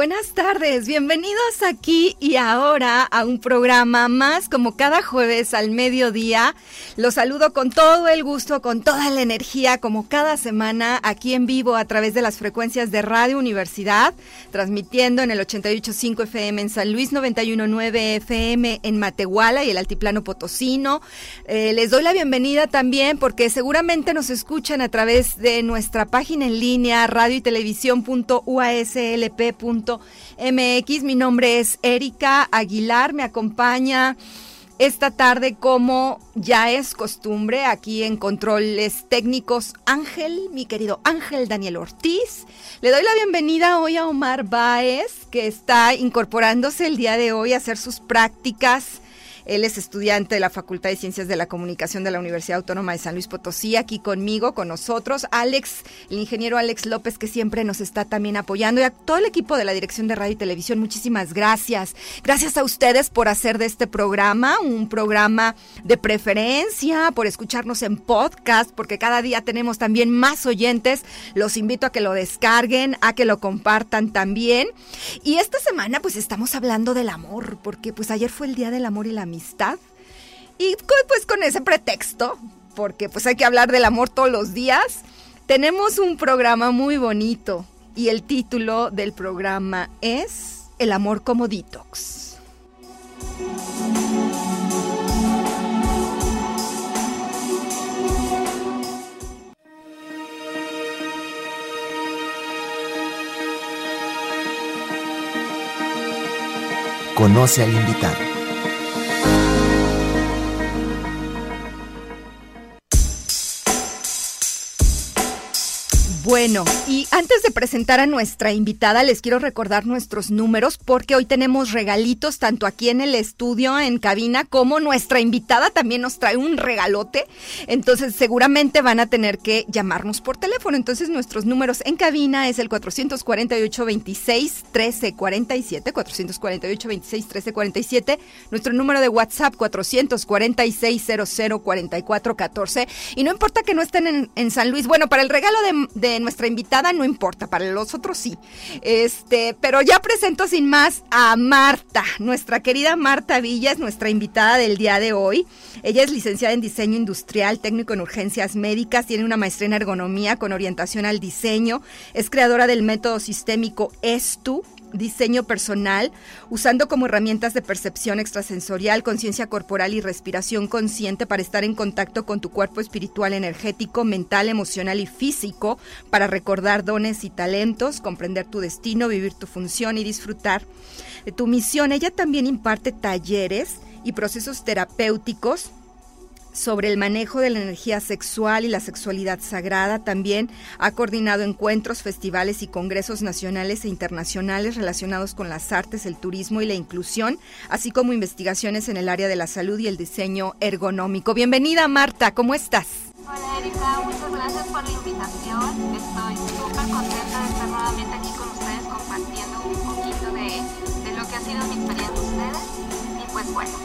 Buenas tardes, bienvenidos aquí y ahora a un programa más como cada jueves al mediodía. Los saludo con todo el gusto, con toda la energía, como cada semana aquí en vivo a través de las frecuencias de Radio Universidad, transmitiendo en el 88.5 FM en San Luis, 91.9 FM en Matehuala y el Altiplano Potosino. Eh, les doy la bienvenida también porque seguramente nos escuchan a través de nuestra página en línea radio y MX. Mi nombre es Erika Aguilar, me acompaña esta tarde como ya es costumbre aquí en Controles Técnicos Ángel, mi querido Ángel Daniel Ortiz. Le doy la bienvenida hoy a Omar Baez, que está incorporándose el día de hoy a hacer sus prácticas él es estudiante de la Facultad de Ciencias de la Comunicación de la Universidad Autónoma de San Luis Potosí, aquí conmigo, con nosotros. Alex, el ingeniero Alex López, que siempre nos está también apoyando, y a todo el equipo de la Dirección de Radio y Televisión, muchísimas gracias. Gracias a ustedes por hacer de este programa un programa de preferencia, por escucharnos en podcast, porque cada día tenemos también más oyentes. Los invito a que lo descarguen, a que lo compartan también. Y esta semana pues estamos hablando del amor, porque pues ayer fue el Día del Amor y la amistad. Y pues con ese pretexto, porque pues hay que hablar del amor todos los días, tenemos un programa muy bonito y el título del programa es El amor como detox. Conoce al invitado. Bueno, y antes de presentar a nuestra invitada, les quiero recordar nuestros números porque hoy tenemos regalitos tanto aquí en el estudio, en cabina, como nuestra invitada también nos trae un regalote. Entonces, seguramente van a tener que llamarnos por teléfono. Entonces, nuestros números en cabina es el 448 26 13 47, 448 26 13 47, nuestro número de WhatsApp 446 00 44 14. Y no importa que no estén en, San Luis, bueno, para el regalo de nuestra invitada no importa, para los otros sí. Este, pero ya presento sin más a Marta, nuestra querida Marta Villa es nuestra invitada del día de hoy. Ella es licenciada en diseño industrial, técnico en urgencias médicas, tiene una maestría en ergonomía con orientación al diseño, es creadora del método sistémico ESTU, diseño personal, usando como herramientas de percepción extrasensorial, conciencia corporal y respiración consciente para estar en contacto con tu cuerpo espiritual, energético, mental, emocional y físico, para recordar dones y talentos, comprender tu destino, vivir tu función y disfrutar de tu misión. Ella también imparte talleres y procesos terapéuticos sobre el manejo de la energía sexual y la sexualidad sagrada. También ha coordinado encuentros, festivales y congresos nacionales e internacionales relacionados con las artes, el turismo y la inclusión, así como investigaciones en el área de la salud y el diseño ergonómico. Bienvenida Marta, ¿cómo estás? Hola Erika, muchas gracias por la invitación. Estoy súper contenta de estar nuevamente aquí con ustedes compartiendo un poquito de, de lo que ha sido mi experiencia con ustedes. Y pues bueno,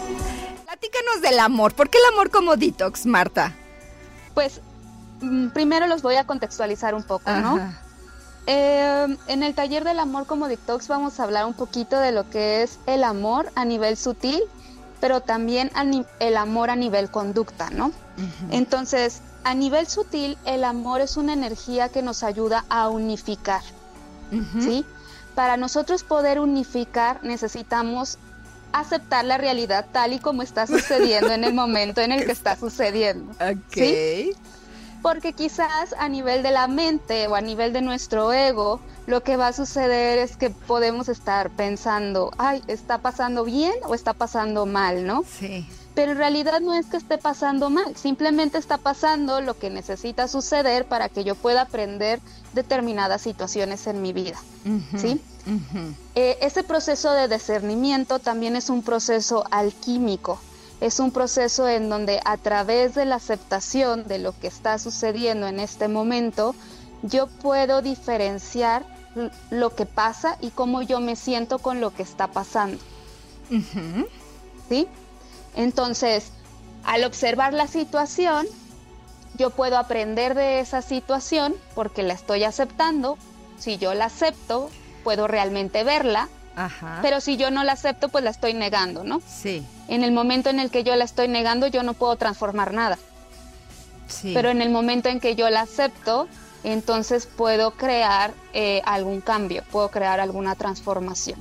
Platícanos del amor. ¿Por qué el amor como detox, Marta? Pues mm, primero los voy a contextualizar un poco, ¿no? Eh, en el taller del amor como detox vamos a hablar un poquito de lo que es el amor a nivel sutil, pero también el amor a nivel conducta, ¿no? Entonces, a nivel sutil, el amor es una energía que nos ayuda a unificar, ¿sí? Para nosotros poder unificar necesitamos aceptar la realidad tal y como está sucediendo en el momento en el que está sucediendo. Ok. Porque quizás a nivel de la mente o a nivel de nuestro ego, lo que va a suceder es que podemos estar pensando, ay, ¿está pasando bien o está pasando mal, no? Sí. Pero en realidad no es que esté pasando mal, simplemente está pasando lo que necesita suceder para que yo pueda aprender determinadas situaciones en mi vida. ¿sí? Eh, ese proceso de discernimiento también es un proceso alquímico, es un proceso en donde a través de la aceptación de lo que está sucediendo en este momento, yo puedo diferenciar lo que pasa y cómo yo me siento con lo que está pasando. ¿Sí? Entonces, al observar la situación, yo puedo aprender de esa situación porque la estoy aceptando. Si yo la acepto, puedo realmente verla. Pero si yo no la acepto, pues la estoy negando, ¿no? Sí. En el momento en el que yo la estoy negando, yo no puedo transformar nada. Sí. Pero en el momento en que yo la acepto, entonces puedo crear eh, algún cambio, puedo crear alguna transformación.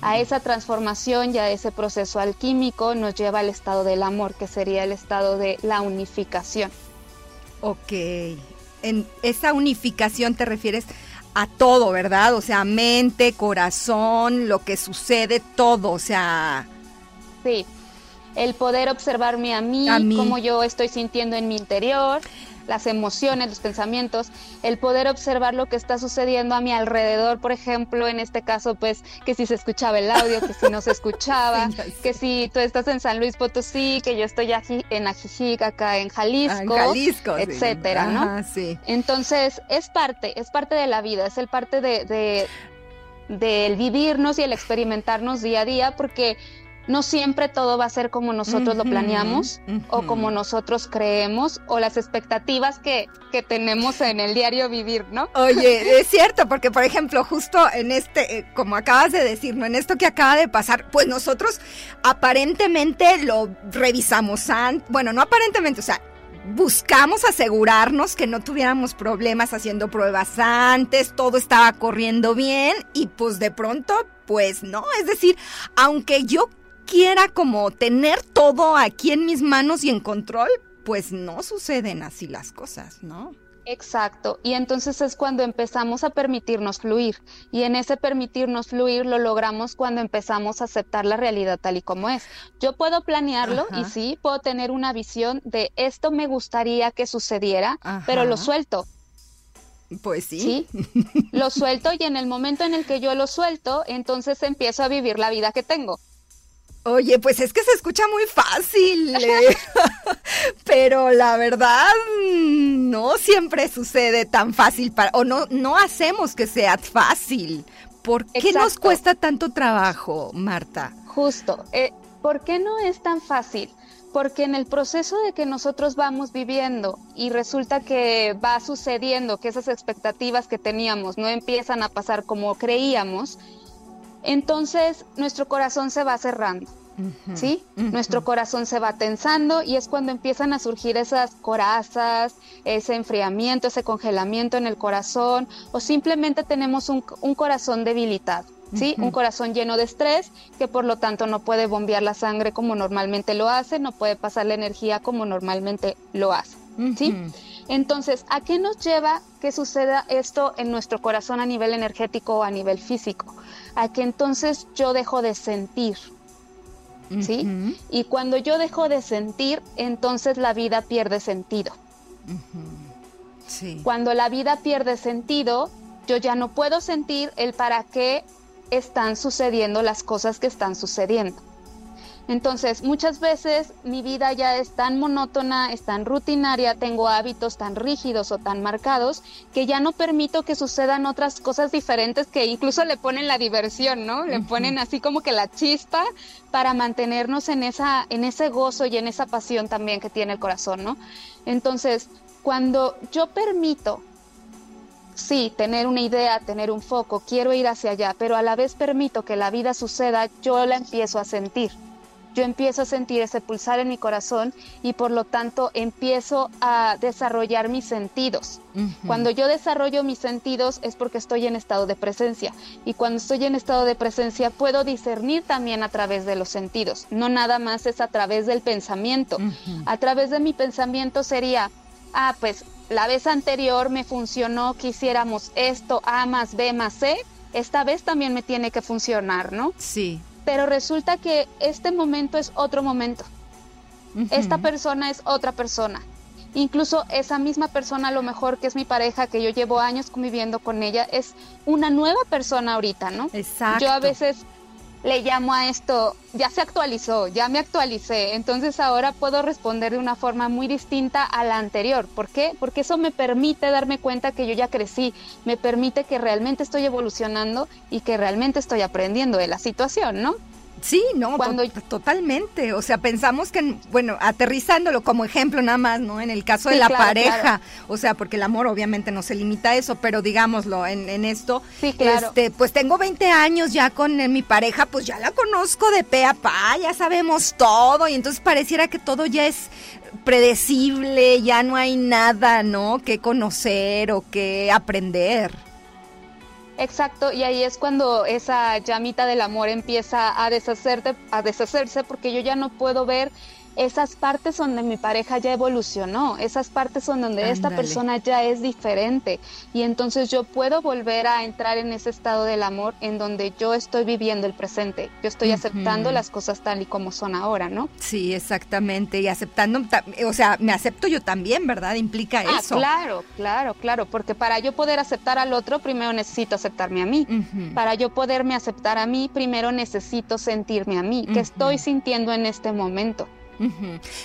A esa transformación y a ese proceso alquímico nos lleva al estado del amor, que sería el estado de la unificación. Ok, en esa unificación te refieres a todo, ¿verdad? O sea, mente, corazón, lo que sucede, todo, o sea... Sí, el poder observarme a mí, a mí. cómo yo estoy sintiendo en mi interior, las emociones, los pensamientos, el poder observar lo que está sucediendo a mi alrededor, por ejemplo, en este caso, pues, que si se escuchaba el audio, que si no se escuchaba, que si tú estás en San Luis Potosí, que yo estoy aquí en Ajijic, acá en Jalisco, ah, Jalisco etcétera, ¿no? Sí. Entonces, es parte, es parte de la vida, es el parte de, de del vivirnos y el experimentarnos día a día, porque no siempre todo va a ser como nosotros lo planeamos o como nosotros creemos o las expectativas que, que, tenemos en el diario vivir, ¿no? Oye, es cierto, porque por ejemplo, justo en este, eh, como acabas de decir, ¿no? En esto que acaba de pasar, pues nosotros aparentemente lo revisamos antes, bueno, no aparentemente, o sea, buscamos asegurarnos que no tuviéramos problemas haciendo pruebas antes, todo estaba corriendo bien y pues de pronto, pues no, es decir, aunque yo quiera como tener todo aquí en mis manos y en control, pues no suceden así las cosas, ¿no? Exacto, y entonces es cuando empezamos a permitirnos fluir, y en ese permitirnos fluir lo logramos cuando empezamos a aceptar la realidad tal y como es. Yo puedo planearlo y sí, puedo tener una visión de esto me gustaría que sucediera, pero lo suelto. Pues sí. Sí, lo suelto y en el momento en el que yo lo suelto, entonces empiezo a vivir la vida que tengo. Oye, pues es que se escucha muy fácil, eh. pero la verdad mm, no siempre sucede tan fácil para, o no, no hacemos que sea fácil. ¿Por qué nos cuesta tanto trabajo, Marta? Justo, eh, ¿por qué no es tan fácil? Porque en el proceso de que nosotros vamos viviendo y resulta que va sucediendo que esas expectativas que teníamos no empiezan a pasar como creíamos, entonces nuestro corazón se va cerrando. ¿Sí? Nuestro corazón se va tensando y es cuando empiezan a surgir esas corazas, ese enfriamiento, ese congelamiento en el corazón o simplemente tenemos un, corazón debilitado. ¿sí? Un corazón lleno de estrés que por lo tanto no puede bombear la sangre como normalmente lo hace, no puede pasar la energía como normalmente lo hace, ¿sí? Entonces, ¿a qué nos lleva que suceda esto en nuestro corazón a nivel energético o a nivel físico? A que entonces yo dejo de sentir. ¿Sí? Y cuando yo dejo de sentir, entonces la vida pierde sentido. sí. Cuando la vida pierde sentido, yo ya no puedo sentir el para qué están sucediendo las cosas que están sucediendo. Entonces, muchas veces mi vida ya es tan monótona, es tan rutinaria, tengo hábitos tan rígidos o tan marcados que ya no permito que sucedan otras cosas diferentes que incluso le ponen la diversión, ¿no? Le ponen así como que la chispa para mantenernos en esa en ese gozo y en esa pasión también que tiene el corazón, ¿no? Entonces, cuando yo permito sí, tener una idea, tener un foco, quiero ir hacia allá, pero a la vez permito que la vida suceda, yo la empiezo a sentir yo empiezo a sentir ese pulsar en mi corazón y por lo tanto empiezo a desarrollar mis sentidos. Cuando yo desarrollo mis sentidos es porque estoy en estado de presencia y cuando estoy en estado de presencia puedo discernir también a través de los sentidos, no nada más es a través del pensamiento. A través de mi pensamiento sería, ah, pues la vez anterior me funcionó que hiciéramos esto, A más B más C, esta vez también me tiene que funcionar, ¿no? Sí pero resulta que este momento es otro momento. Esta persona es otra persona. Incluso esa misma persona, a lo mejor que es mi pareja, que yo llevo años conviviendo con ella, es una nueva persona ahorita, ¿no? Exacto. Yo a veces le llamo a esto, ya se actualizó, ya me actualicé, entonces ahora puedo responder de una forma muy distinta a la anterior. ¿Por qué? Porque eso me permite darme cuenta que yo ya crecí, me permite que realmente estoy evolucionando y que realmente estoy aprendiendo de la situación, ¿no? Sí, no, Cuando... totalmente. O sea, pensamos que, bueno, aterrizándolo como ejemplo nada más, ¿no? En el caso de la pareja, o sea, porque el amor obviamente no se limita a eso, pero digámoslo, en, en esto, sí, claro. este, pues tengo 20 años ya con mi pareja, pues ya la conozco de pe a pa, ya sabemos todo, y entonces pareciera que todo ya es predecible, ya no hay nada, ¿no? Que conocer o que aprender. Exacto, y ahí es cuando esa llamita del amor empieza a, deshacerte, a deshacerse porque yo ya no puedo ver esas partes donde mi pareja ya evolucionó, esas partes son donde esta persona ya es diferente y entonces yo puedo volver a entrar en ese estado del amor en donde yo estoy viviendo el presente, yo estoy aceptando las cosas tal y como son ahora, ¿no? Sí, exactamente, y aceptando, o sea, me acepto yo también, ¿verdad? Implica ah, eso. Claro, claro, claro, porque para yo poder aceptar al otro, primero necesito aceptarme a mí. Para yo poderme aceptar a mí, primero necesito sentirme a mí, que estoy sintiendo en este momento.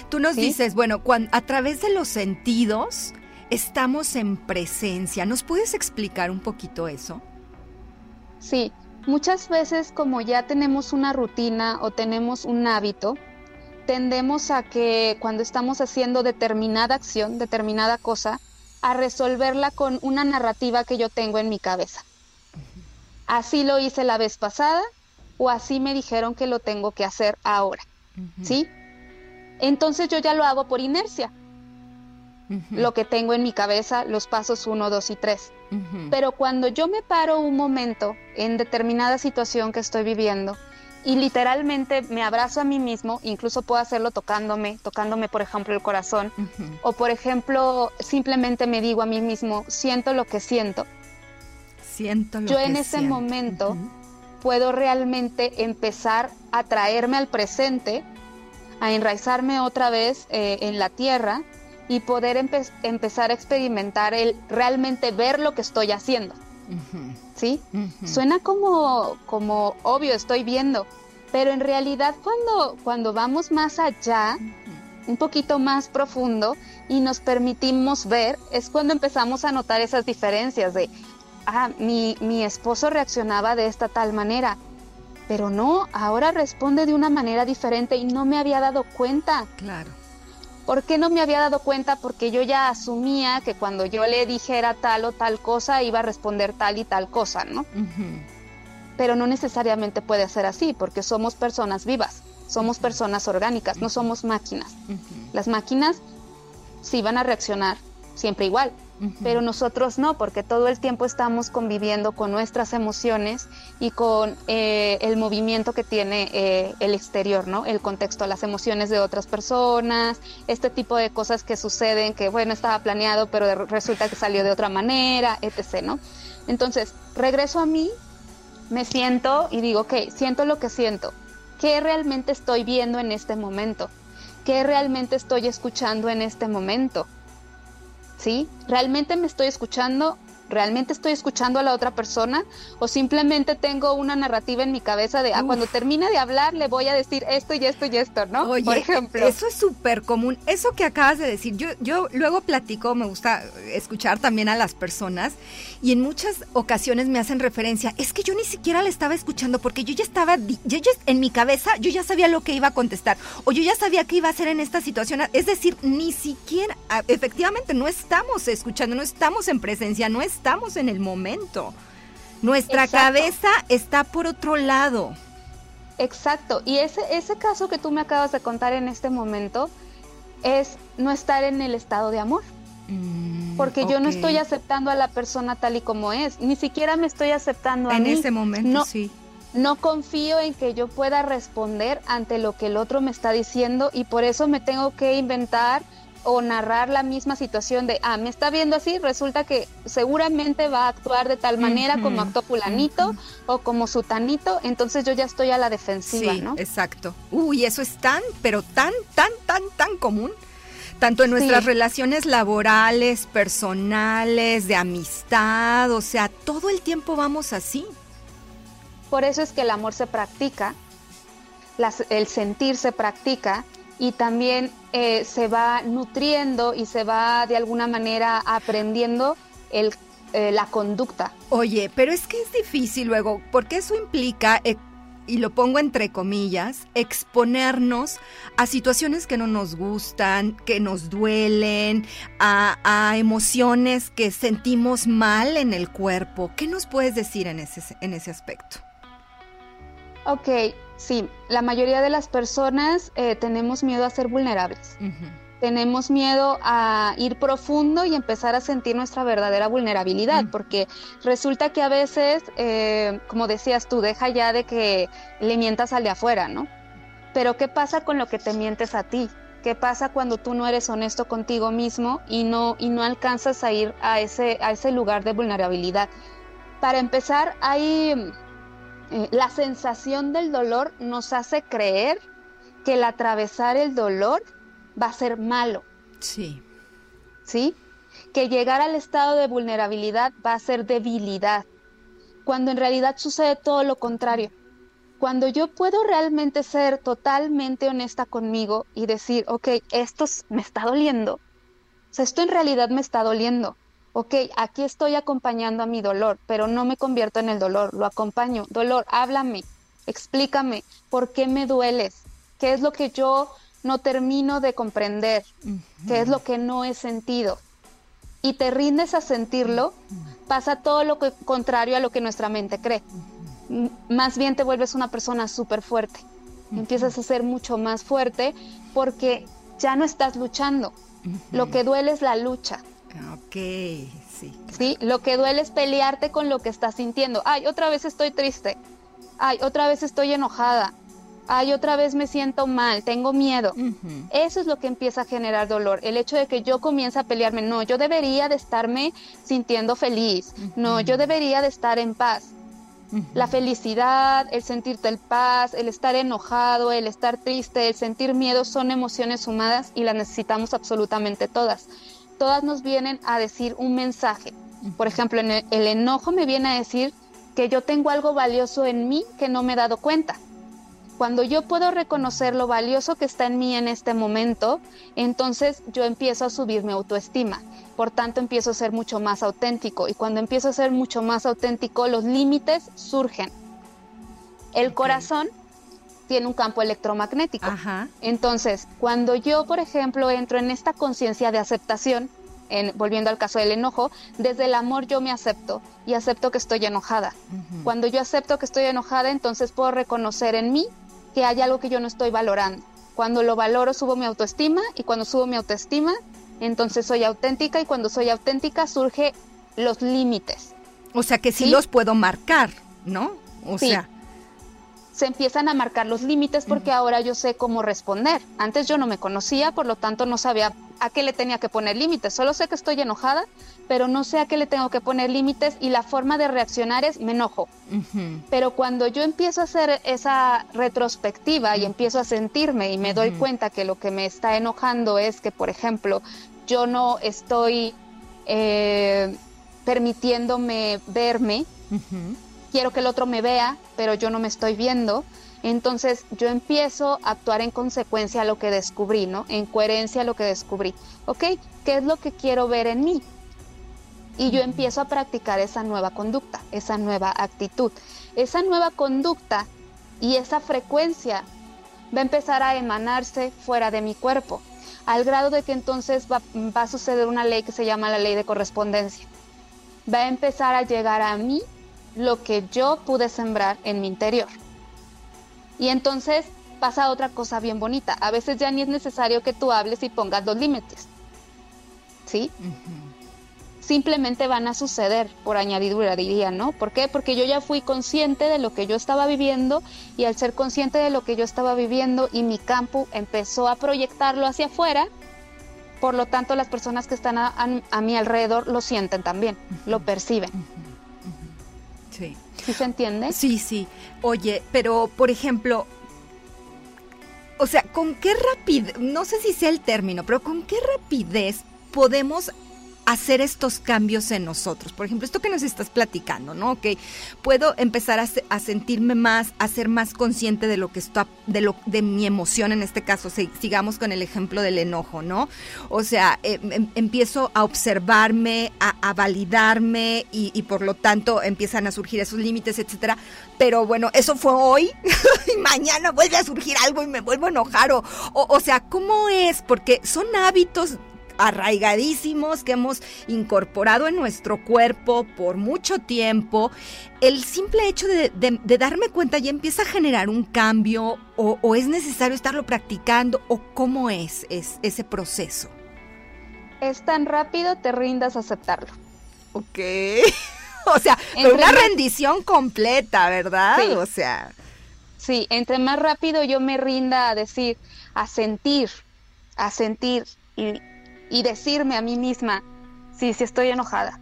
Tú nos dices, bueno, a través de los sentidos estamos en presencia. ¿Nos puedes explicar un poquito eso? Sí, muchas veces como ya tenemos una rutina o tenemos un hábito, tendemos a que cuando estamos haciendo determinada acción, determinada cosa, a resolverla con una narrativa que yo tengo en mi cabeza. Así lo hice la vez pasada o así me dijeron que lo tengo que hacer ahora. ¿Sí? Entonces yo ya lo hago por inercia. Lo que tengo en mi cabeza, los pasos 1, 2 y 3. Pero cuando yo me paro un momento en determinada situación que estoy viviendo y literalmente me abrazo a mí mismo, incluso puedo hacerlo tocándome, tocándome por ejemplo el corazón, o por ejemplo simplemente me digo a mí mismo, siento lo que siento. Siento lo yo en ese momento puedo realmente empezar a traerme al presente a enraizarme otra vez eh, en la tierra y poder empezar a experimentar el realmente ver lo que estoy haciendo. ¿Sí? Suena como, como obvio, estoy viendo, pero en realidad cuando, cuando vamos más allá, un poquito más profundo y nos permitimos ver, es cuando empezamos a notar esas diferencias de, ah, mi, mi esposo reaccionaba de esta tal manera, pero no, ahora responde de una manera diferente y no me había dado cuenta. Claro. ¿Por qué no me había dado cuenta? Porque yo ya asumía que cuando yo le dijera tal o tal cosa iba a responder tal y tal cosa, ¿no? Pero no necesariamente puede ser así, porque somos personas vivas, somos personas orgánicas, no somos máquinas. Las máquinas sí van a reaccionar siempre igual, pero nosotros no, porque todo el tiempo estamos conviviendo con nuestras emociones y con eh, el movimiento que tiene eh, el exterior, ¿no? El contexto, las emociones de otras personas, este tipo de cosas que suceden, que bueno, estaba planeado, pero resulta que salió de otra manera, etc., ¿no? Entonces, regreso a mí, me siento y digo, ok, siento lo que siento. ¿Qué realmente estoy viendo en este momento? ¿Qué realmente estoy escuchando en este momento? ¿Sí? ¿Realmente me estoy escuchando? ¿Realmente estoy escuchando a la otra persona? ¿O simplemente tengo una narrativa en mi cabeza de, ah, cuando termine de hablar le voy a decir esto y esto y esto, ¿no? Oye, Por ejemplo. Eso es súper común. Eso que acabas de decir, yo, yo luego platico, me gusta escuchar también a las personas y en muchas ocasiones me hacen referencia, es que yo ni siquiera le estaba escuchando porque yo ya estaba, yo ya en mi cabeza, yo ya sabía lo que iba a contestar o yo ya sabía qué iba a hacer en esta situación. Es decir, ni siquiera, efectivamente, no estamos escuchando, no estamos en presencia, no estamos en el momento. Nuestra cabeza está por otro lado. Exacto, y ese, ese caso que tú me acabas de contar en este momento es no estar en el estado de amor. Mm, porque yo no estoy aceptando a la persona tal y como es, ni siquiera me estoy aceptando a en mí. En ese momento, no, sí. No confío en que yo pueda responder ante lo que el otro me está diciendo y por eso me tengo que inventar o narrar la misma situación de, ah, me está viendo así, resulta que seguramente va a actuar de tal manera como actuó fulanito o como sutanito, entonces yo ya estoy a la defensiva, sí, ¿no? Exacto. Uy, eso es tan, pero tan, tan, tan, tan común. Tanto en nuestras relaciones laborales, personales, de amistad, o sea, todo el tiempo vamos así. Por eso es que el amor se practica, el sentir se practica y también eh, se va nutriendo y se va de alguna manera aprendiendo el, eh, la conducta. Oye, pero es que es difícil luego, porque eso implica, eh, y lo pongo entre comillas, exponernos a situaciones que no nos gustan, que nos duelen, a, a emociones que sentimos mal en el cuerpo. ¿Qué nos puedes decir en ese, en ese aspecto? Ok, Sí, la mayoría de las personas eh, tenemos miedo a ser vulnerables. Tenemos miedo a ir profundo y empezar a sentir nuestra verdadera vulnerabilidad, porque resulta que a veces, eh, como decías tú, deja ya de que le mientas al de afuera, ¿no? Pero ¿qué pasa con lo que te mientes a ti? ¿Qué pasa cuando tú no eres honesto contigo mismo y no, y no alcanzas a ir a ese, a ese lugar de vulnerabilidad? Para empezar, hay la sensación del dolor nos hace creer que el atravesar el dolor va a ser malo. Sí. ¿Sí? Que llegar al estado de vulnerabilidad va a ser debilidad, cuando en realidad sucede todo lo contrario. Cuando yo puedo realmente ser totalmente honesta conmigo y decir, ok, esto me está doliendo, o sea, esto en realidad me está doliendo, ok, aquí estoy acompañando a mi dolor, pero no me convierto en el dolor, lo acompaño. Dolor, háblame, explícame, ¿por qué me dueles? ¿Qué es lo que yo no termino de comprender? ¿Qué es lo que no he sentido? Y te rindes a sentirlo, pasa todo lo contrario a lo que nuestra mente cree. Más bien te vuelves una persona súper fuerte. Empiezas a ser mucho más fuerte porque ya no estás luchando. Lo que duele es la lucha Ok, sí. Sí, lo que duele es pelearte con lo que estás sintiendo. Ay, otra vez estoy triste. Ay, otra vez estoy enojada. Ay, otra vez me siento mal, tengo miedo. Eso es lo que empieza a generar dolor. El hecho de que yo comience a pelearme. No, yo debería de estarme sintiendo feliz. No, yo debería de estar en paz. La felicidad, el sentirte en paz, el estar enojado, el estar triste, el sentir miedo son emociones sumadas y las necesitamos absolutamente todas todas nos vienen a decir un mensaje. Por ejemplo, el, el enojo me viene a decir que yo tengo algo valioso en mí que no me he dado cuenta. Cuando yo puedo reconocer lo valioso que está en mí en este momento, entonces yo empiezo a subir mi autoestima. Por tanto, empiezo a ser mucho más auténtico. Y cuando empiezo a ser mucho más auténtico, los límites surgen. El corazón tiene un campo electromagnético. Entonces, cuando yo, por ejemplo, entro en esta conciencia de aceptación, en, volviendo al caso del enojo, desde el amor yo me acepto y acepto que estoy enojada. Cuando yo acepto que estoy enojada, entonces puedo reconocer en mí que hay algo que yo no estoy valorando. Cuando lo valoro, subo mi autoestima y cuando subo mi autoestima, entonces soy auténtica y cuando soy auténtica surge los límites. O sea que sí, los puedo marcar, ¿no? O sea se empiezan a marcar los límites porque ahora yo sé cómo responder. Antes yo no me conocía, por lo tanto no sabía a qué le tenía que poner límites. Solo sé que estoy enojada, pero no sé a qué le tengo que poner límites y la forma de reaccionar es me enojo. Pero cuando yo empiezo a hacer esa retrospectiva y empiezo a sentirme y me doy cuenta que lo que me está enojando es que, por ejemplo, yo no estoy eh, permitiéndome verme, quiero que el otro me vea, pero yo no me estoy viendo. Entonces yo empiezo a actuar en consecuencia a lo que descubrí, ¿no? En coherencia a lo que descubrí. ¿Ok? ¿Qué es lo que quiero ver en mí? Y yo empiezo a practicar esa nueva conducta, esa nueva actitud. Esa nueva conducta y esa frecuencia va a empezar a emanarse fuera de mi cuerpo, al grado de que entonces va, va a suceder una ley que se llama la ley de correspondencia. Va a empezar a llegar a mí lo que yo pude sembrar en mi interior. Y entonces pasa otra cosa bien bonita. A veces ya ni es necesario que tú hables y pongas los límites. ¿Sí? Simplemente van a suceder por añadidura, diría, ¿no? ¿Por qué? Porque yo ya fui consciente de lo que yo estaba viviendo y al ser consciente de lo que yo estaba viviendo y mi campo empezó a proyectarlo hacia afuera, por lo tanto las personas que están a, mi alrededor lo sienten también, lo perciben. Sí. ¿Sí se entiende? Sí, sí. Oye, pero por ejemplo, o sea, ¿con qué rapidez, no sé si sea el término, pero con qué rapidez podemos hacer estos cambios en nosotros. Por ejemplo, esto que nos estás platicando, ¿no? Ok, puedo empezar a, sentirme más, a ser más consciente de lo que está, de lo, de mi emoción en este caso. sigamos con el ejemplo del enojo, ¿no? O sea, eh, em, empiezo a observarme, a, validarme y, por lo tanto empiezan a surgir esos límites, etcétera. Pero bueno, eso fue hoy y mañana vuelve a surgir algo y me vuelvo a enojar o, o sea, ¿cómo es? Porque son hábitos arraigadísimos que hemos incorporado en nuestro cuerpo por mucho tiempo, el simple hecho de, darme cuenta ya empieza a generar un cambio o, es necesario estarlo practicando o cómo es, ese proceso. Es tan rápido, te rindas a aceptarlo. Ok. o sea, una rendición completa, ¿verdad? Sí. O sea. Sí, entre más rápido yo me rinda a decir, a sentir, a sentir y, y decirme a mí misma, sí, sí estoy enojada.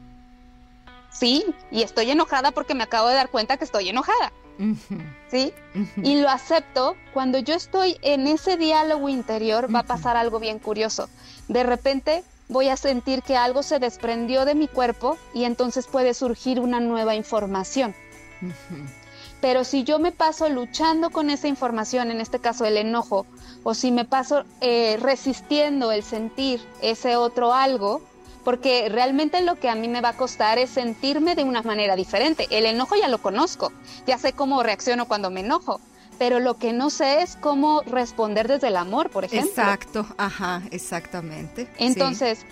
Sí, y estoy enojada porque me acabo de dar cuenta que estoy enojada. ¿Sí? Y lo acepto. Cuando yo estoy en ese diálogo interior va a pasar algo bien curioso. De repente voy a sentir que algo se desprendió de mi cuerpo y entonces puede surgir una nueva información. Pero si yo me paso luchando con esa información, en este caso el enojo, o si me paso eh, resistiendo el sentir ese otro algo, porque realmente lo que a mí me va a costar es sentirme de una manera diferente. El enojo ya lo conozco, ya sé cómo reacciono cuando me enojo, pero lo que no sé es cómo responder desde el amor, por ejemplo. Exacto, ajá, exactamente. Entonces,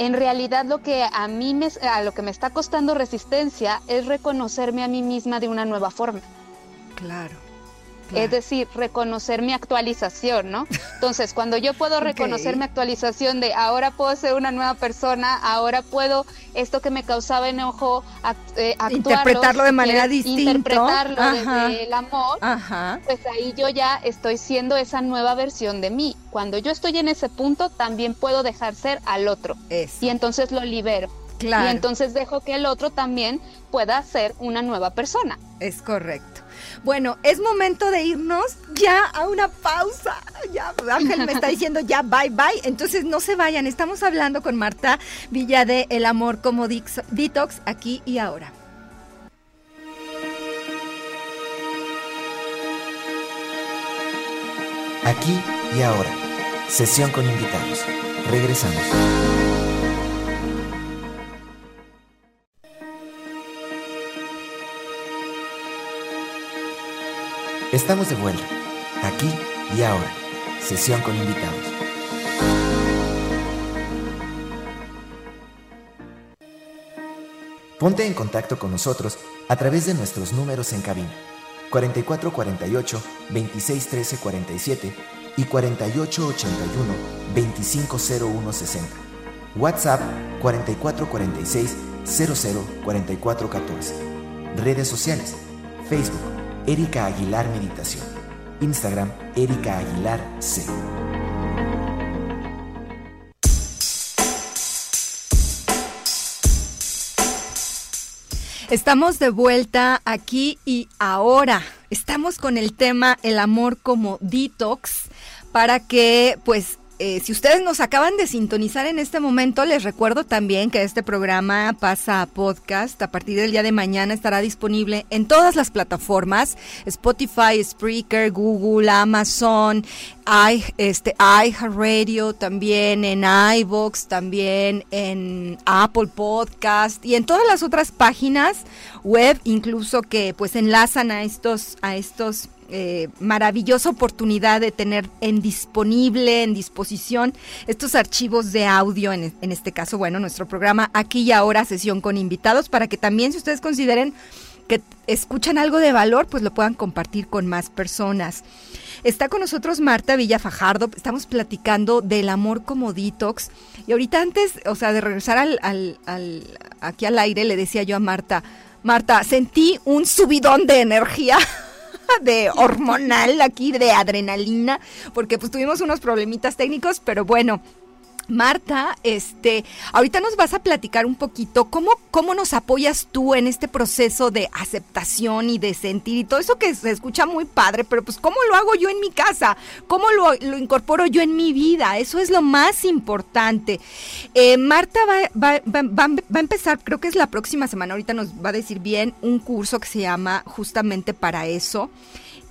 en realidad lo que a mí me, a lo que me está costando resistencia es reconocerme a mí misma de una nueva forma. Claro. Es decir, reconocer mi actualización, ¿no? Entonces, cuando yo puedo reconocer mi actualización de ahora puedo ser una nueva persona, ahora puedo esto que me causaba enojo, eh, interpretarlo de manera distinta. Interpretarlo desde el amor, pues ahí yo ya estoy siendo esa nueva versión de mí. Cuando yo estoy en ese punto, también puedo dejar ser al otro. Y entonces lo libero. Y entonces dejo que el otro también pueda ser una nueva persona. Es correcto. Bueno, es momento de irnos ya a una pausa. Ya, Ángel me está diciendo ya bye bye. Entonces no se vayan. Estamos hablando con Marta Villa de El Amor como Detox aquí y ahora. Aquí y ahora. Sesión con invitados. Regresamos. Estamos de vuelta, aquí y ahora. Sesión con invitados. Ponte en contacto con nosotros a través de nuestros números en cabina 4448 2613 47 y 4881 250160. WhatsApp 4446 004414. Redes sociales: Facebook Erika Aguilar Meditación. Instagram, Erika Aguilar C. Estamos de vuelta aquí y ahora. Estamos con el tema el amor como detox para que pues eh, si ustedes nos acaban de sintonizar en este momento, les recuerdo también que este programa pasa a podcast. A partir del día de mañana estará disponible en todas las plataformas: Spotify, Spreaker, Google, Amazon, i, este, iHeartRadio, también en iBox, también en Apple Podcast y en todas las otras páginas web, incluso que pues enlazan a estos, a estos eh, maravillosa oportunidad de tener en disponible, en disposición, estos archivos de audio, en, este caso, bueno, nuestro programa aquí y ahora, sesión con invitados, para que también si ustedes consideren que escuchan algo de valor, pues lo puedan compartir con más personas. Está con nosotros Marta Villa Fajardo, estamos platicando del amor como detox. Y ahorita antes, o sea, de regresar al, al, al, aquí al aire, le decía yo a Marta, Marta, sentí un subidón de energía de hormonal aquí, de adrenalina, porque pues tuvimos unos problemitas técnicos, pero bueno, Marta, este, ahorita nos vas a platicar un poquito cómo, cómo nos apoyas tú en este proceso de aceptación y de sentir y todo eso que se escucha muy padre, pero pues cómo lo hago yo en mi casa, cómo lo, incorporo yo en mi vida, eso es lo más importante. Eh, Marta va, va, va, va, a empezar, creo que es la próxima semana, ahorita nos va a decir bien, un curso que se llama justamente para eso.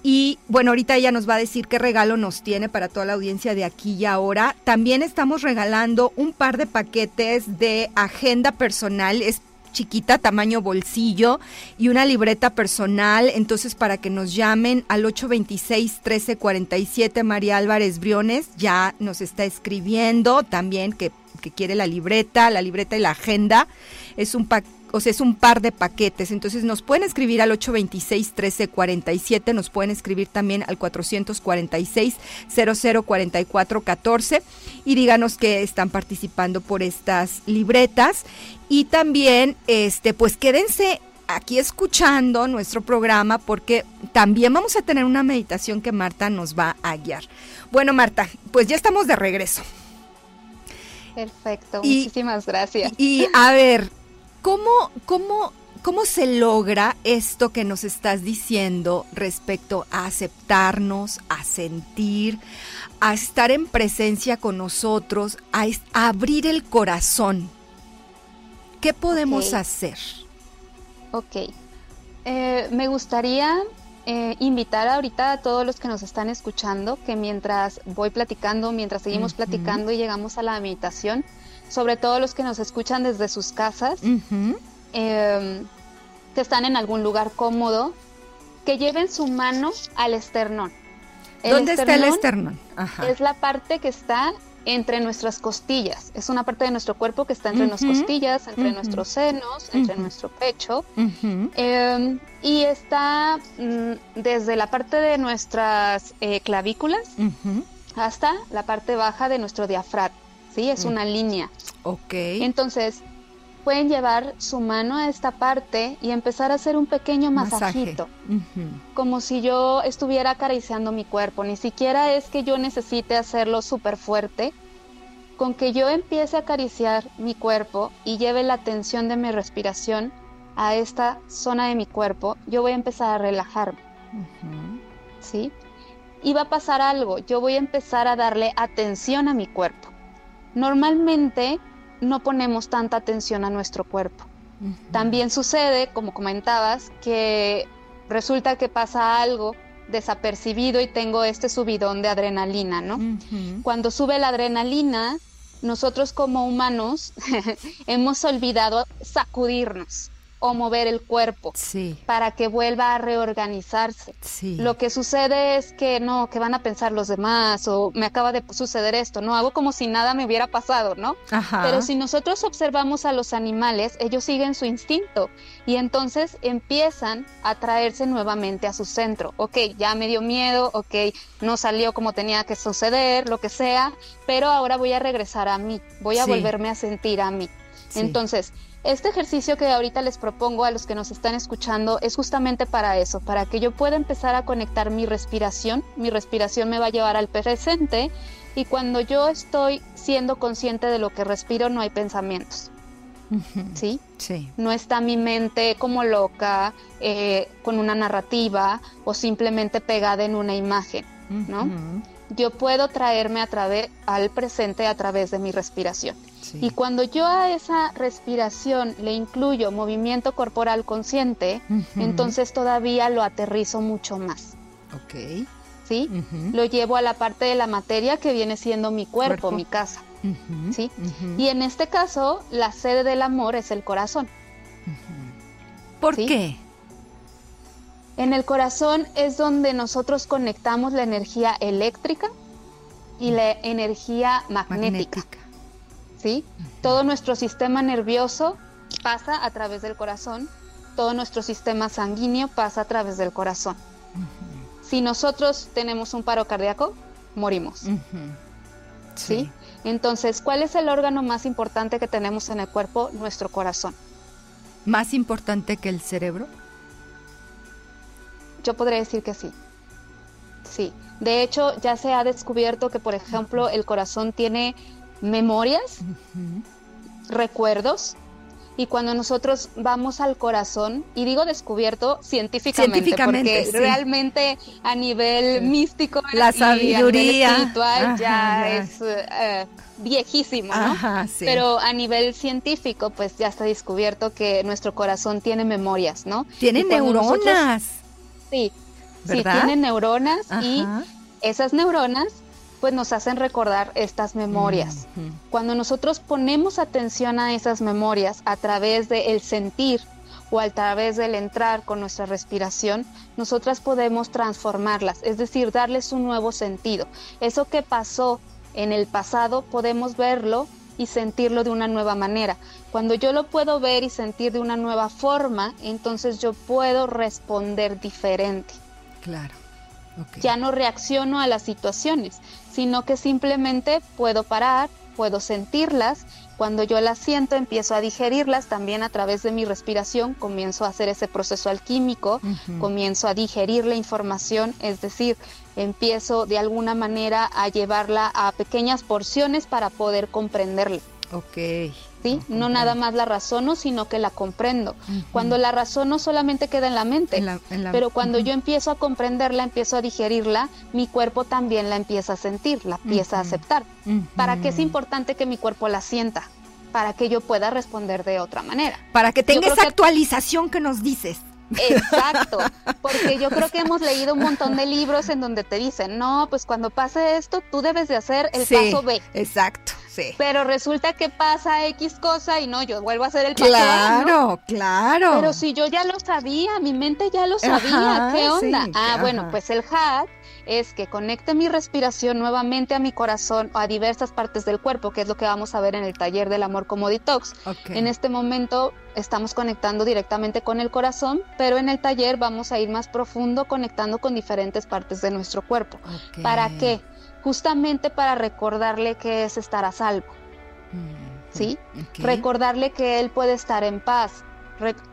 Y bueno, ahorita ella nos va a decir qué regalo nos tiene para toda la audiencia de aquí y ahora. También estamos regalando un par de paquetes de agenda personal. Es chiquita, tamaño bolsillo y una libreta personal. Entonces, para que nos llamen al 826-1347, María Álvarez Briones ya nos está escribiendo también que, que quiere la libreta, la libreta y la agenda. Es un paquete o sea, es un par de paquetes. Entonces nos pueden escribir al 826-1347, nos pueden escribir también al 446-004414 y díganos que están participando por estas libretas. Y también, este, pues quédense aquí escuchando nuestro programa porque también vamos a tener una meditación que Marta nos va a guiar. Bueno, Marta, pues ya estamos de regreso. Perfecto, muchísimas gracias. Y a ver, ¿Cómo, cómo, ¿Cómo se logra esto que nos estás diciendo respecto a aceptarnos, a sentir, a estar en presencia con nosotros, a, abrir el corazón? ¿Qué podemos hacer? Ok. Eh, me gustaría eh, invitar ahorita a todos los que nos están escuchando que mientras voy platicando, mientras seguimos platicando y llegamos a la meditación, sobre todo los que nos escuchan desde sus casas, em, que están en algún lugar cómodo, que lleven su mano al esternón. ¿Dónde está el esternón? Es la parte que está entre nuestras costillas. Es una parte de nuestro cuerpo que está entre nuestras costillas, entre nuestros senos, entre nuestro pecho. Em, y está mm, desde la parte de nuestras eh, clavículas hasta la parte baja de nuestro diafragma. ¿Sí? Es una línea. Ok. Entonces, pueden llevar su mano a esta parte y empezar a hacer un pequeño masajito, como si yo estuviera acariciando mi cuerpo. Ni siquiera es que yo necesite hacerlo súper fuerte. Con que yo empiece a acariciar mi cuerpo y lleve la atención de mi respiración a esta zona de mi cuerpo, yo voy a empezar a relajarme. ¿Sí? Y va a pasar algo, yo voy a empezar a darle atención a mi cuerpo. Normalmente no ponemos tanta atención a nuestro cuerpo. También sucede, como comentabas, que resulta que pasa algo desapercibido y tengo este subidón de adrenalina, ¿no? Cuando sube la adrenalina, nosotros como humanos hemos olvidado sacudirnos o mover el cuerpo para que vuelva a reorganizarse. Lo que sucede es que no, que van a pensar los demás o me acaba de suceder esto, no hago como si nada me hubiera pasado, ¿no? Pero si nosotros observamos a los animales, ellos siguen su instinto y entonces empiezan a traerse nuevamente a su centro. Ok, ya me dio miedo, ok, no salió como tenía que suceder, lo que sea, pero ahora voy a regresar a mí, voy a volverme a sentir a mí. Entonces, este ejercicio que ahorita les propongo a los que nos están escuchando es justamente para eso, para que yo pueda empezar a conectar mi respiración. Mi respiración me va a llevar al presente y cuando yo estoy siendo consciente de lo que respiro no hay pensamientos. ¿Sí? Sí. No está mi mente como loca, eh, con una narrativa o simplemente pegada en una imagen, ¿no? Yo puedo traerme a través al presente a través de mi respiración. Y cuando yo a esa respiración le incluyo movimiento corporal consciente, entonces todavía lo aterrizo mucho más. Ok. ¿Sí? Lo llevo a la parte de la materia que viene siendo mi cuerpo, mi casa. ¿Sí? Y en este caso, la sede del amor es el corazón. ¿Por qué? En el corazón es donde nosotros conectamos la energía eléctrica y la energía magnética. ¿Sí? Todo nuestro sistema nervioso pasa a través del corazón, todo nuestro sistema sanguíneo pasa a través del corazón. Si nosotros tenemos un paro cardíaco, morimos. sí. Entonces, ¿cuál es el órgano más importante que tenemos en el cuerpo? Nuestro corazón. ¿Más importante que el cerebro? Yo podría decir que sí. Sí. De hecho, ya se ha descubierto que, por ejemplo, el corazón tiene memorias, recuerdos, y cuando nosotros vamos al corazón, y digo descubierto científicamente, porque realmente a nivel místico la sabiduría. espiritual ya, es eh, viejísimo, ¿no? Pero a nivel científico, pues ya está descubierto que nuestro corazón tiene memorias, ¿no? Tiene neuronas. sí, sí, tiene neuronas y esas neuronas pues nos hacen recordar estas memorias. Cuando nosotros ponemos atención a esas memorias a través del sentir o a través del entrar con nuestra respiración, nosotras podemos transformarlas, es decir, darles un nuevo sentido. Eso que pasó en el pasado podemos verlo y sentirlo de una nueva manera. Cuando yo lo puedo ver y sentir de una nueva forma, entonces yo puedo responder diferente. Claro. Ya no reacciono a las situaciones, sino que simplemente puedo parar, puedo sentirlas. Cuando yo las siento, empiezo a digerirlas también a través de mi respiración, comienzo a hacer ese proceso alquímico, comienzo a digerir la información, es decir, empiezo de alguna manera a llevarla a pequeñas porciones para poder comprenderla. Ok. ¿Sí? No nada más la razono, sino que la comprendo. Cuando la razono solamente queda en la mente, pero cuando yo empiezo a comprenderla, empiezo a digerirla, mi cuerpo también la empieza a sentir, la empieza a aceptar. ¿Para qué es importante que mi cuerpo la sienta? Para que yo pueda responder de otra manera. Para que tenga esa actualización que nos dices. Exacto, porque yo creo que hemos leído un montón de libros en donde te dicen, no, pues cuando pase esto, tú debes de hacer el paso B. Exacto. Pero resulta que pasa X cosa y no, yo vuelvo a hacer el paso Claro, claro. Pero si yo ya lo sabía, mi mente ya lo sabía, ¿qué onda? ah, bueno, pues el hack es que conecte mi respiración nuevamente a mi corazón o a diversas partes del cuerpo, que es lo que vamos a ver en el taller del amor como detox. En este momento estamos conectando directamente con el corazón, pero en el taller vamos a ir más profundo conectando con diferentes partes de nuestro cuerpo. ¿Para qué? Justamente para recordarle que es estar a salvo. Mm, ¿Sí? Recordarle que él puede estar en paz,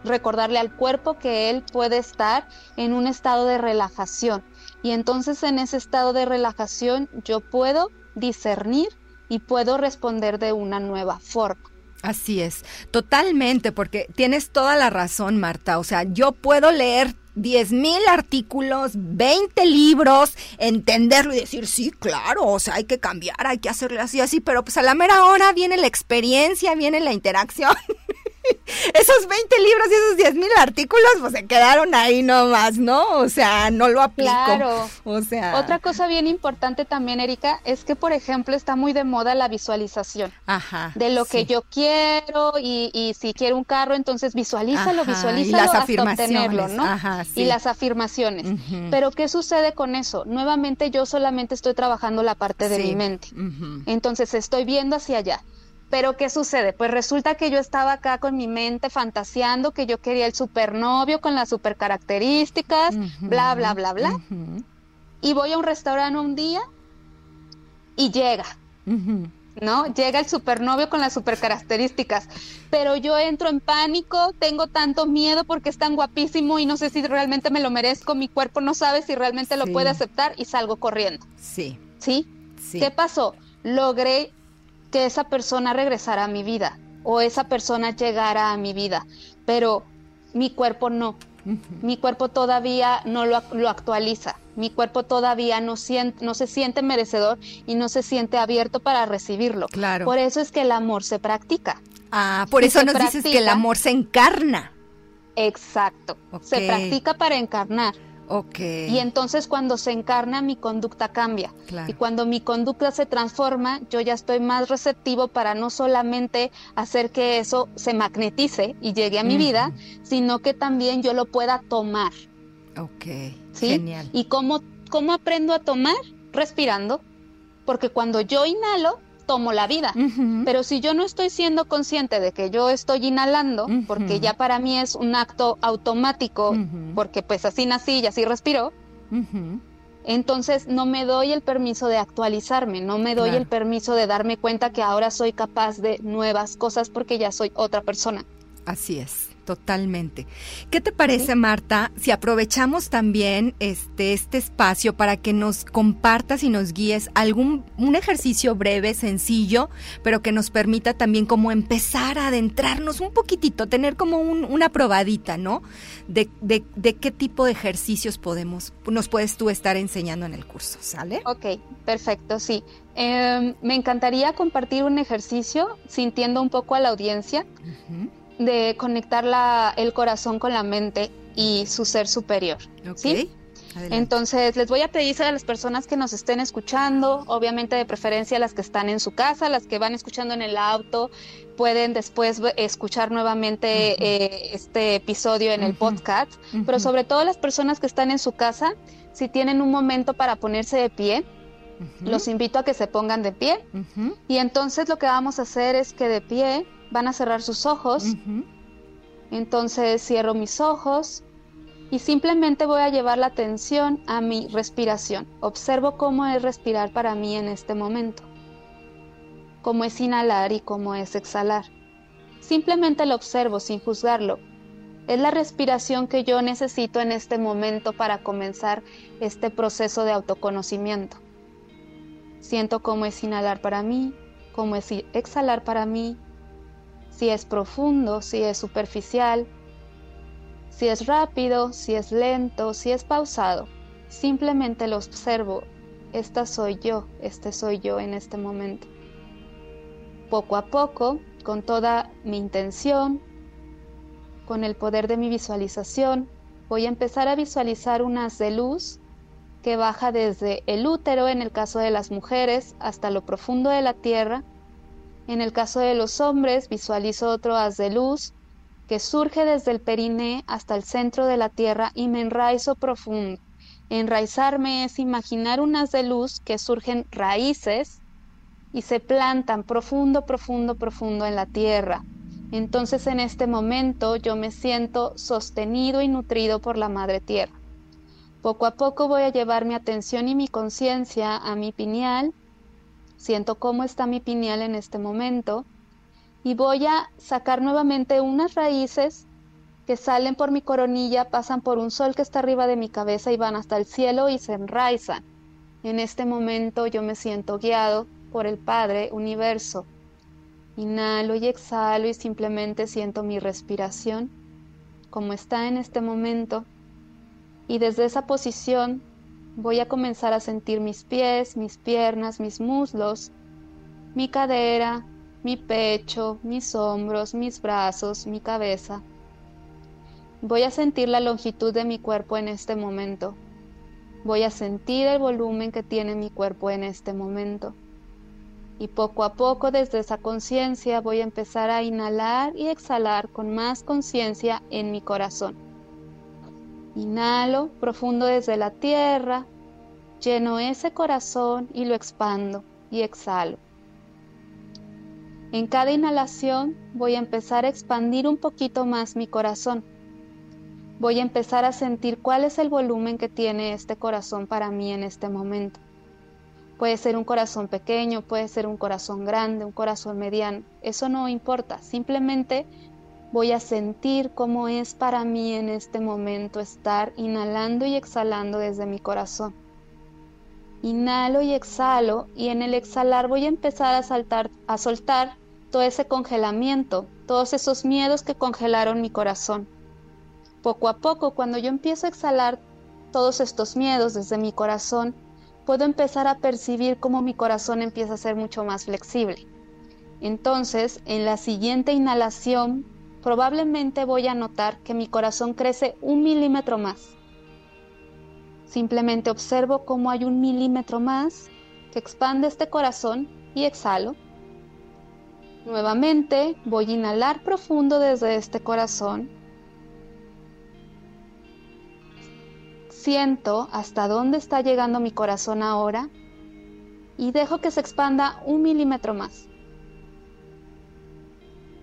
recordarle al cuerpo que él puede estar en un estado de relajación. Y entonces en ese estado de relajación yo puedo discernir y puedo responder de una nueva forma. Así es, totalmente, porque tienes toda la razón, Marta. O sea, yo puedo leer 10 mil artículos, 20 libros, entenderlo y decir, sí, claro, o sea, hay que cambiar, hay que hacerlo así, así, pero pues a la mera hora viene la experiencia, viene la interacción. esos 20 libros y esos 10 mil artículos, pues se quedaron ahí nomás, ¿no? O sea, no lo aplico. Claro. O sea. Otra cosa bien importante también, Erika, es que, por ejemplo, está muy de moda la visualización. Ajá. De lo que yo quiero y, y, si quiero un carro, entonces visualízalo, visualízalo las hasta obtenerlo, ¿no? Ajá, sí. Y las afirmaciones. Pero, ¿qué sucede con eso? Nuevamente, yo solamente estoy trabajando la parte de mi mente. Entonces, estoy viendo hacia allá. Pero ¿qué sucede? Pues resulta que yo estaba acá con mi mente fantaseando que yo quería el supernovio con las super características, bla, bla, bla, bla. Y voy a un restaurante un día y llega, ¿no? Llega el supernovio con las super características. Pero yo entro en pánico, tengo tanto miedo porque es tan guapísimo y no sé si realmente me lo merezco, mi cuerpo no sabe si realmente lo puede aceptar y salgo corriendo. Sí. ¿Sí? Sí. ¿Qué pasó? Logré que esa persona regresara a mi vida o esa persona llegara a mi vida, pero mi cuerpo no. Mi cuerpo todavía no lo, actualiza, mi cuerpo todavía no, siente, no se siente merecedor y no se siente abierto para recibirlo. Claro. Por eso es que el amor se practica. Ah, por eso nos dices que el amor se encarna. Exacto. Se practica para encarnar. Y entonces cuando se encarna mi conducta cambia. Y cuando mi conducta se transforma, yo ya estoy más receptivo para no solamente hacer que eso se magnetice y llegue a mi vida, sino que también yo lo pueda tomar. Ok. Genial. ¿Y cómo, cómo aprendo a tomar? Respirando. Porque cuando yo inhalo, tomo la vida. Pero si yo no estoy siendo consciente de que yo estoy inhalando, porque ya para mí es un acto automático, porque pues así nací y así respiro, entonces no me doy el permiso de actualizarme, no me doy el permiso de darme cuenta que ahora soy capaz de nuevas cosas porque ya soy otra persona. Así es. Totalmente. ¿Qué te parece, Marta, si aprovechamos también este, este espacio para que nos compartas y nos guíes algún un ejercicio breve, sencillo, pero que nos permita también como empezar a adentrarnos un poquitito, tener como una probadita, ¿no? De, de, qué tipo de ejercicios podemos, nos puedes tú estar enseñando en el curso, ¿sale? Ok, perfecto, sí. Em, me encantaría compartir un ejercicio sintiendo un poco a la audiencia de conectar la, el corazón con la mente y su ser superior. ¿sí? Entonces, les voy a pedir a las personas que nos estén escuchando, obviamente de preferencia las que están en su casa, las que van escuchando en el auto, pueden después escuchar nuevamente eh, este episodio en el podcast, pero sobre todo las personas que están en su casa, si tienen un momento para ponerse de pie, los invito a que se pongan de pie. Y entonces lo que vamos a hacer es que de pie van a cerrar sus ojos. Entonces cierro mis ojos y simplemente voy a llevar la atención a mi respiración. Observo cómo es respirar para mí en este momento. Cómo es inhalar y cómo es exhalar. Simplemente lo observo sin juzgarlo. Es la respiración que yo necesito en este momento para comenzar este proceso de autoconocimiento. Siento cómo es inhalar para mí, cómo es exhalar para mí, si es profundo, si es superficial, si es rápido, si es lento, si es pausado. Simplemente lo observo. Esta soy yo, este soy yo en este momento. Poco a poco, con toda mi intención, con el poder de mi visualización, voy a empezar a visualizar un de luz que baja desde el útero en el caso de las mujeres hasta lo profundo de la tierra en el caso de los hombres, visualizo otro haz de luz que surge desde el periné hasta el centro de la tierra y me enraizo profundo. Enraizarme es imaginar un haz de luz que surgen raíces y se plantan profundo, profundo, profundo en la tierra. Entonces en este momento yo me siento sostenido y nutrido por la Madre Tierra. Poco a poco voy a llevar mi atención y mi conciencia a mi pineal Siento cómo está mi pineal en este momento y voy a sacar nuevamente unas raíces que salen por mi coronilla, pasan por un sol que está arriba de mi cabeza y van hasta el cielo y se enraizan. En este momento yo me siento guiado por el Padre Universo. Inhalo y exhalo y simplemente siento mi respiración como está en este momento. Y desde esa posición voy a comenzar a sentir mis pies, mis piernas, mis muslos, mi cadera, mi pecho, mis hombros, mis brazos, mi cabeza. Voy a sentir la longitud de mi cuerpo en este momento. Voy a sentir el volumen que tiene mi cuerpo en este momento. Y poco a poco desde esa conciencia voy a empezar a inhalar y exhalar con más conciencia en mi corazón. Inhalo profundo desde la tierra, lleno ese corazón y lo expando y exhalo. En cada inhalación voy a empezar a expandir un poquito más mi corazón. Voy a empezar a sentir cuál es el volumen que tiene este corazón para mí en este momento. Puede ser un corazón pequeño, puede ser un corazón grande, un corazón mediano. Eso no importa. Simplemente voy a sentir cómo es para mí en este momento estar inhalando y exhalando desde mi corazón. Inhalo y exhalo y en el exhalar voy a empezar a, saltar, a soltar todo ese congelamiento, todos esos miedos que congelaron mi corazón. Poco a poco, cuando yo empiezo a exhalar todos estos miedos desde mi corazón, puedo empezar a percibir cómo mi corazón empieza a ser mucho más flexible. Entonces, en la siguiente inhalación probablemente voy a notar que mi corazón crece un milímetro más. Simplemente observo cómo hay un milímetro más que expande este corazón y exhalo. Nuevamente voy a inhalar profundo desde este corazón. Siento hasta dónde está llegando mi corazón ahora y dejo que se expanda un milímetro más.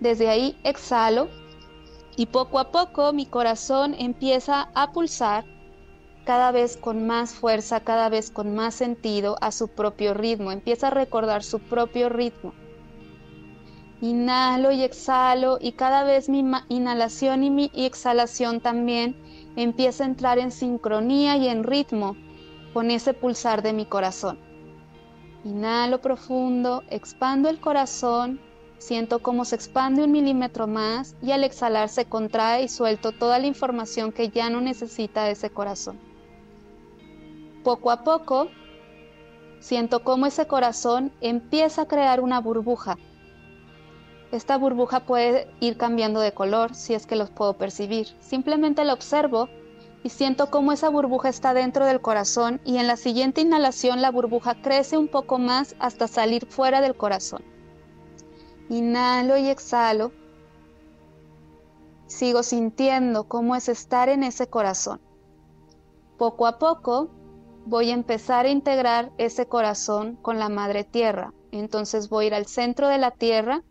Desde ahí exhalo y poco a poco mi corazón empieza a pulsar cada vez con más fuerza, cada vez con más sentido a su propio ritmo, empieza a recordar su propio ritmo. Inhalo y exhalo y cada vez mi inhalación y mi exhalación también empieza a entrar en sincronía y en ritmo con ese pulsar de mi corazón. Inhalo profundo, expando el corazón, siento cómo se expande un milímetro más y al exhalar se contrae y suelto toda la información que ya no necesita ese corazón. Poco a poco, siento cómo ese corazón empieza a crear una burbuja. Esta burbuja puede ir cambiando de color si es que los puedo percibir. Simplemente la observo y siento cómo esa burbuja está dentro del corazón y en la siguiente inhalación la burbuja crece un poco más hasta salir fuera del corazón. Inhalo y exhalo. Sigo sintiendo cómo es estar en ese corazón. Poco a poco voy a empezar a integrar ese corazón con la madre tierra. Entonces voy a ir al centro de la tierra,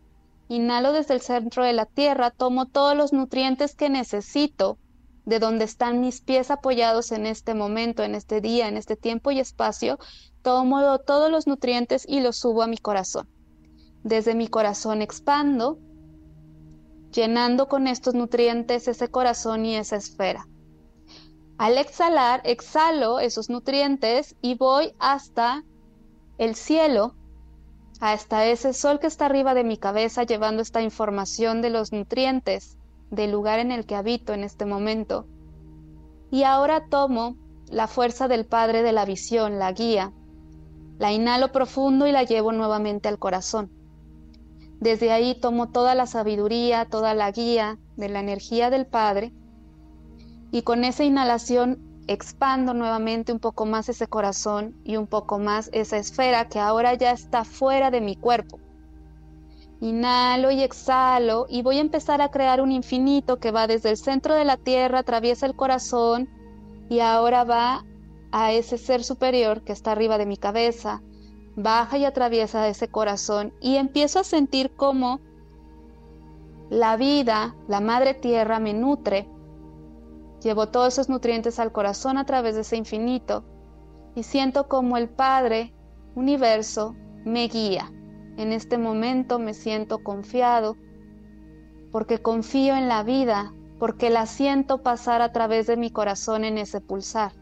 inhalo desde el centro de la tierra, tomo todos los nutrientes que necesito de donde están mis pies apoyados en este momento, en este día, en este tiempo y espacio, tomo todos los nutrientes y los subo a mi corazón. Desde mi corazón expando, llenando con estos nutrientes ese corazón y esa esfera. Al exhalar, exhalo esos nutrientes y voy hasta el cielo, hasta ese sol que está arriba de mi cabeza llevando esta información de los nutrientes del lugar en el que habito en este momento. Y ahora tomo la fuerza del Padre de la visión, la guía, la inhalo profundo y la llevo nuevamente al corazón. Desde ahí tomo toda la sabiduría, toda la guía de la energía del Padre y con esa inhalación expando nuevamente un poco más ese corazón y un poco más esa esfera que ahora ya está fuera de mi cuerpo. Inhalo y exhalo y voy a empezar a crear un infinito que va desde el centro de la tierra, atraviesa el corazón y ahora va a ese ser superior que está arriba de mi cabeza, baja y atraviesa ese corazón y empiezo a sentir cómo la vida, la madre tierra me nutre. Llevo todos esos nutrientes al corazón a través de ese infinito y siento como el Padre, universo, me guía. En este momento me siento confiado porque confío en la vida, porque la siento pasar a través de mi corazón en ese pulsar.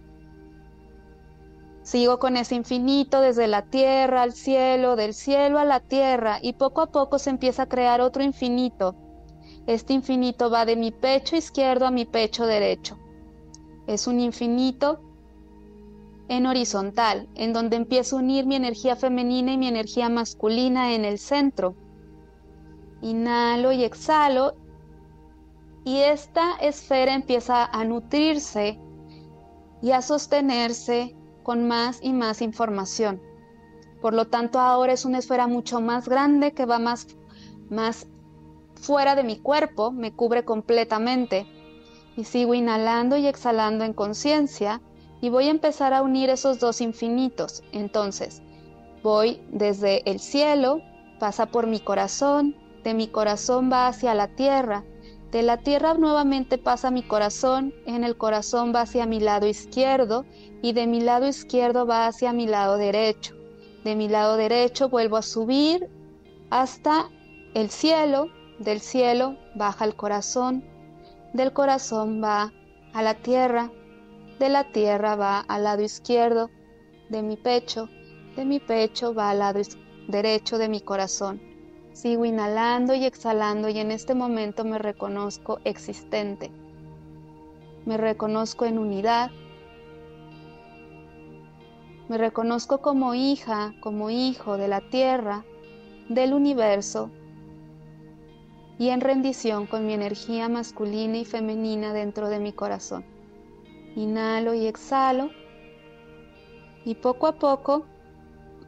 Sigo con ese infinito desde la tierra al cielo, del cielo a la tierra, y poco a poco se empieza a crear otro infinito. Este infinito va de mi pecho izquierdo a mi pecho derecho. Es un infinito en horizontal, en donde empiezo a unir mi energía femenina y mi energía masculina en el centro. Inhalo y exhalo y esta esfera empieza a nutrirse y a sostenerse con más y más información. Por lo tanto, ahora es una esfera mucho más grande que va más, más fuera de mi cuerpo, me cubre completamente. Y sigo inhalando y exhalando en conciencia y voy a empezar a unir esos dos infinitos. Entonces, voy desde el cielo, pasa por mi corazón, de mi corazón va hacia la tierra, de la tierra nuevamente pasa mi corazón, en el corazón va hacia mi lado izquierdo y de mi lado izquierdo va hacia mi lado derecho. De mi lado derecho vuelvo a subir hasta el cielo, del cielo baja el corazón, del corazón va a la tierra, de la tierra va al lado izquierdo de mi pecho, de mi pecho va al lado derecho de mi corazón. Sigo inhalando y exhalando y en este momento me reconozco existente. Me reconozco en unidad. Me reconozco como hija, como hijo de la tierra, del universo y en rendición con mi energía masculina y femenina dentro de mi corazón. Inhalo y exhalo. Y poco a poco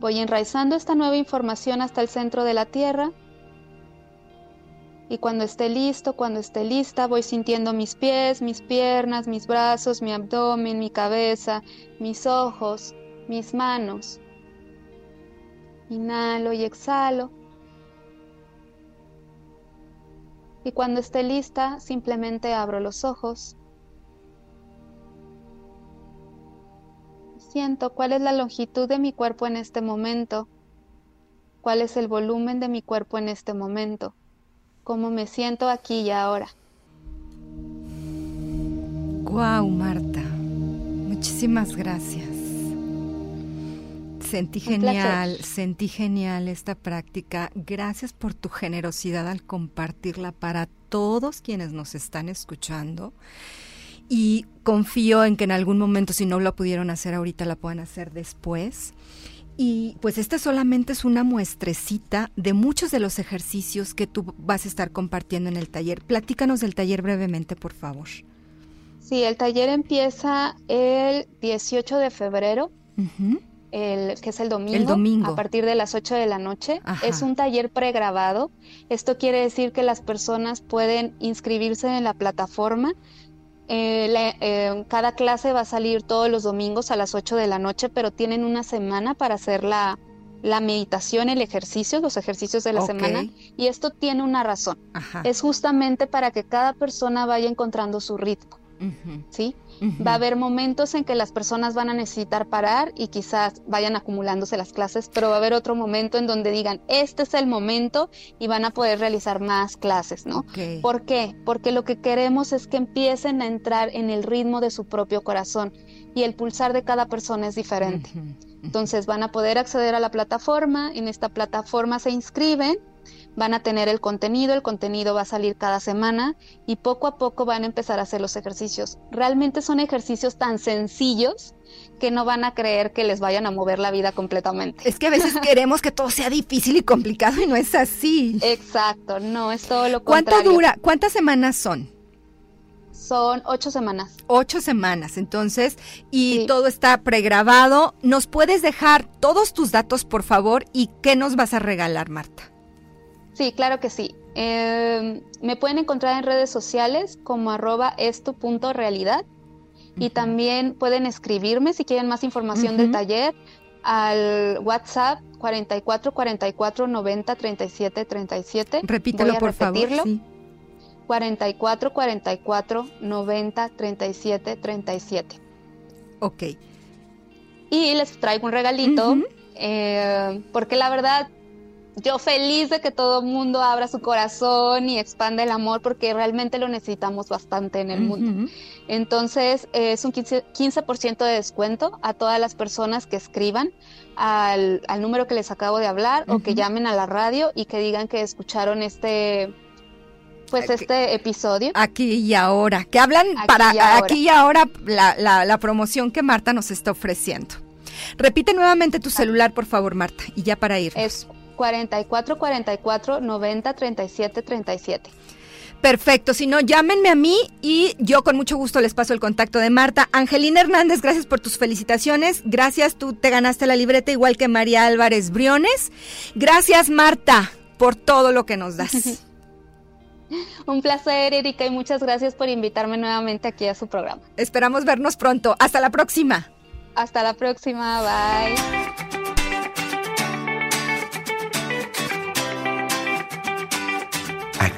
voy enraizando esta nueva información hasta el centro de la tierra. Y cuando esté listo, cuando esté lista, voy sintiendo mis pies, mis piernas, mis brazos, mi abdomen, mi cabeza, mis ojos, mis manos. Inhalo y exhalo. Y cuando esté lista, simplemente abro los ojos siento, cuál es la longitud de mi cuerpo en este momento. cuál es el volumen de mi cuerpo en este momento, cómo me siento aquí y ahora. Wow, Marta. Muchísimas gracias. Sentí genial, sentí genial esta práctica. Gracias por tu generosidad al compartirla para todos quienes nos están escuchando. Y confío en que en algún momento, si no lo pudieron hacer ahorita, la puedan hacer después. Y pues esta solamente es una muestrecita de muchos de los ejercicios que tú vas a estar compartiendo en el taller. Platícanos del taller brevemente, por favor. Sí, el taller empieza el 18 de febrero, el, que es el domingo, a partir de las 8 de la noche. Es un taller pregrabado. Esto quiere decir que las personas pueden inscribirse en la plataforma eh, eh, cada clase va a salir todos los domingos a las 8 de la noche, pero tienen una semana para hacer la, meditación, el ejercicio, los ejercicios de la semana. Y esto tiene una razón. Es justamente para que cada persona vaya encontrando su ritmo. ¿Sí? Va a haber momentos en que las personas van a necesitar parar y quizás vayan acumulándose las clases, pero va a haber otro momento en donde digan, este es el momento y van a poder realizar más clases, ¿no? ¿Por qué? Porque lo que queremos es que empiecen a entrar en el ritmo de su propio corazón y el pulsar de cada persona es diferente. Entonces van a poder acceder a la plataforma, en esta plataforma se inscriben van a tener el contenido, el contenido va a salir cada semana y poco a poco van a empezar a hacer los ejercicios. Realmente son ejercicios tan sencillos que no van a creer que les vayan a mover la vida completamente. Es que a veces queremos que todo sea difícil y complicado y no es así. Exacto, no, es todo lo contrario. ¿Cuánto dura? ¿Cuántas semanas son? Son ocho semanas. Ocho semanas, entonces, y todo está pregrabado. ¿Nos puedes dejar todos tus datos, por favor? ¿Y qué nos vas a regalar, Marta? Sí, claro que sí. Em, me pueden encontrar en redes sociales como arroba esto.realidad y también pueden escribirme si quieren más información del taller al WhatsApp 44 44 90 37 37. Repítelo por repetirlo. favor. Sí. 44 44 90 37 37. Ok. Y les traigo un regalito, eh, porque la verdad yo feliz de que todo el mundo abra su corazón y expanda el amor porque realmente lo necesitamos bastante en el mundo. Entonces es un 15%, de descuento a todas las personas que escriban al, número que les acabo de hablar o que llamen a la radio y que digan que escucharon este pues este episodio. Aquí y ahora, que hablan para aquí y ahora la, la promoción que Marta nos está ofreciendo. Repite nuevamente tu celular, por favor, Marta, y ya para ir. Es 44 44 90 37 37. Perfecto, si no, llámenme a mí y yo con mucho gusto les paso el contacto de Marta. Angelina Hernández, gracias por tus felicitaciones. Gracias, tú te ganaste la libreta igual que María Álvarez Briones. Gracias, Marta, por todo lo que nos das. Un placer, Erika, y muchas gracias por invitarme nuevamente aquí a su programa. Esperamos vernos pronto. Hasta la próxima. Hasta la próxima, bye.